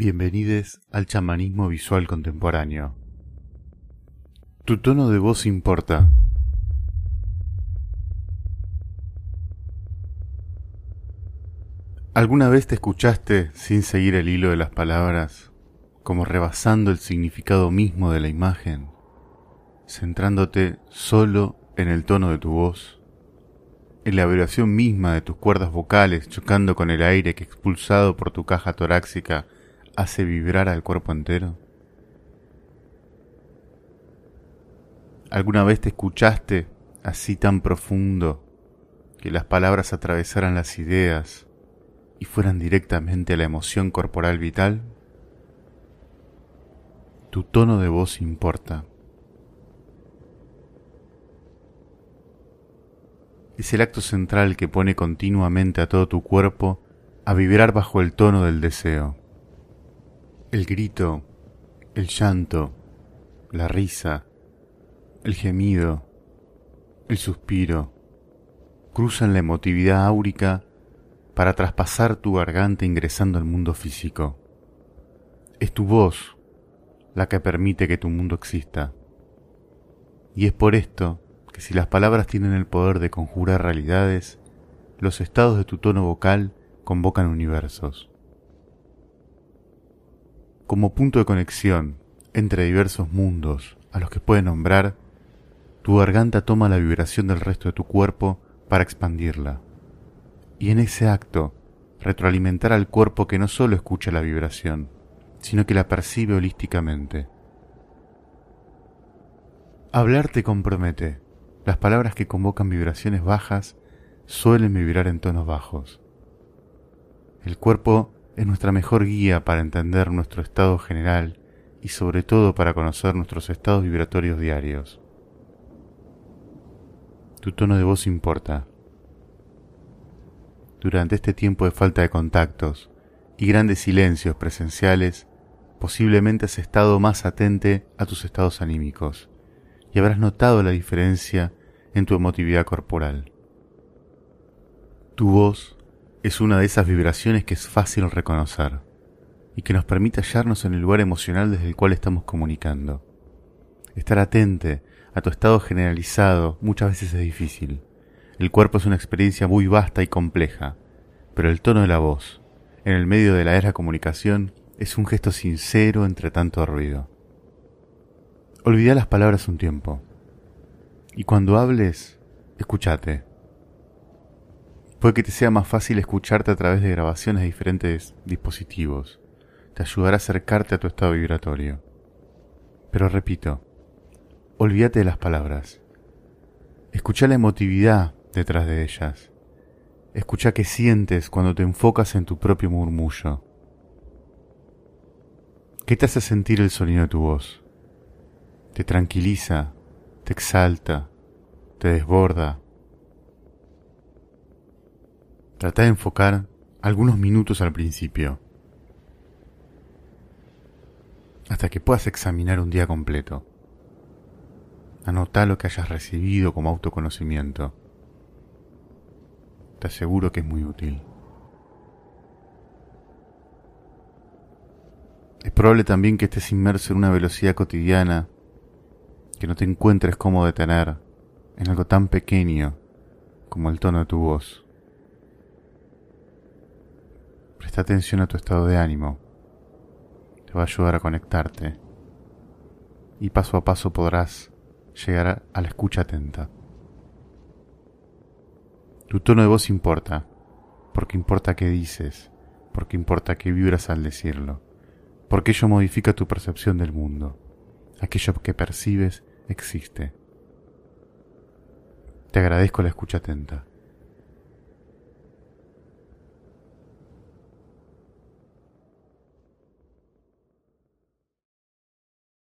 Bienvenidos al chamanismo visual contemporáneo. Tu tono de voz importa. ¿Alguna vez te escuchaste sin seguir el hilo de las palabras, como rebasando el significado mismo de la imagen, centrándote solo en el tono de tu voz, en la vibración misma de tus cuerdas vocales chocando con el aire que expulsado por tu caja torácica hace vibrar al cuerpo entero? ¿Alguna vez te escuchaste así tan profundo que las palabras atravesaran las ideas y fueran directamente a la emoción corporal vital? Tu tono de voz importa. Es el acto central que pone continuamente a todo tu cuerpo a vibrar bajo el tono del deseo. El grito, el llanto, la risa, el gemido, el suspiro, cruzan la emotividad áurica para traspasar tu garganta ingresando al mundo físico. Es tu voz la que permite que tu mundo exista. Y es por esto que si las palabras tienen el poder de conjurar realidades, los estados de tu tono vocal convocan universos. Como punto de conexión entre diversos mundos a los que puedes nombrar, tu garganta toma la vibración del resto de tu cuerpo para expandirla y en ese acto retroalimentar al cuerpo que no solo escucha la vibración, sino que la percibe holísticamente. Hablar te compromete. Las palabras que convocan vibraciones bajas suelen vibrar en tonos bajos. El cuerpo es nuestra mejor guía para entender nuestro estado general y sobre todo para conocer nuestros estados vibratorios diarios. Tu tono de voz importa durante este tiempo de falta de contactos y grandes silencios presenciales, posiblemente has estado más atente a tus estados anímicos y habrás notado la diferencia en tu emotividad corporal. Tu voz es una de esas vibraciones que es fácil reconocer y que nos permite hallarnos en el lugar emocional desde el cual estamos comunicando. Estar atente a tu estado generalizado muchas veces es difícil el cuerpo es una experiencia muy vasta y compleja, pero el tono de la voz, en el medio de la era comunicación, es un gesto sincero entre tanto ruido. Olvida las palabras un tiempo. Y cuando hables, escúchate. Puede que te sea más fácil escucharte a través de grabaciones de diferentes dispositivos. Te ayudará a acercarte a tu estado vibratorio. Pero repito, olvídate de las palabras. Escucha la emotividad detrás de ellas. Escucha qué sientes cuando te enfocas en tu propio murmullo. ¿Qué te hace sentir el sonido de tu voz? ¿Te tranquiliza? ¿Te exalta? ¿Te desborda? Trata de enfocar algunos minutos al principio, hasta que puedas examinar un día completo. Anota lo que hayas recibido como autoconocimiento te aseguro que es muy útil. Es probable también que estés inmerso en una velocidad cotidiana que no te encuentres cómo detener en algo tan pequeño como el tono de tu voz. Presta atención a tu estado de ánimo. Te va a ayudar a conectarte y paso a paso podrás llegar a la escucha atenta. Tu tono de voz importa, porque importa qué dices, porque importa qué vibras al decirlo, porque ello modifica tu percepción del mundo. Aquello que percibes existe. Te agradezco la escucha atenta.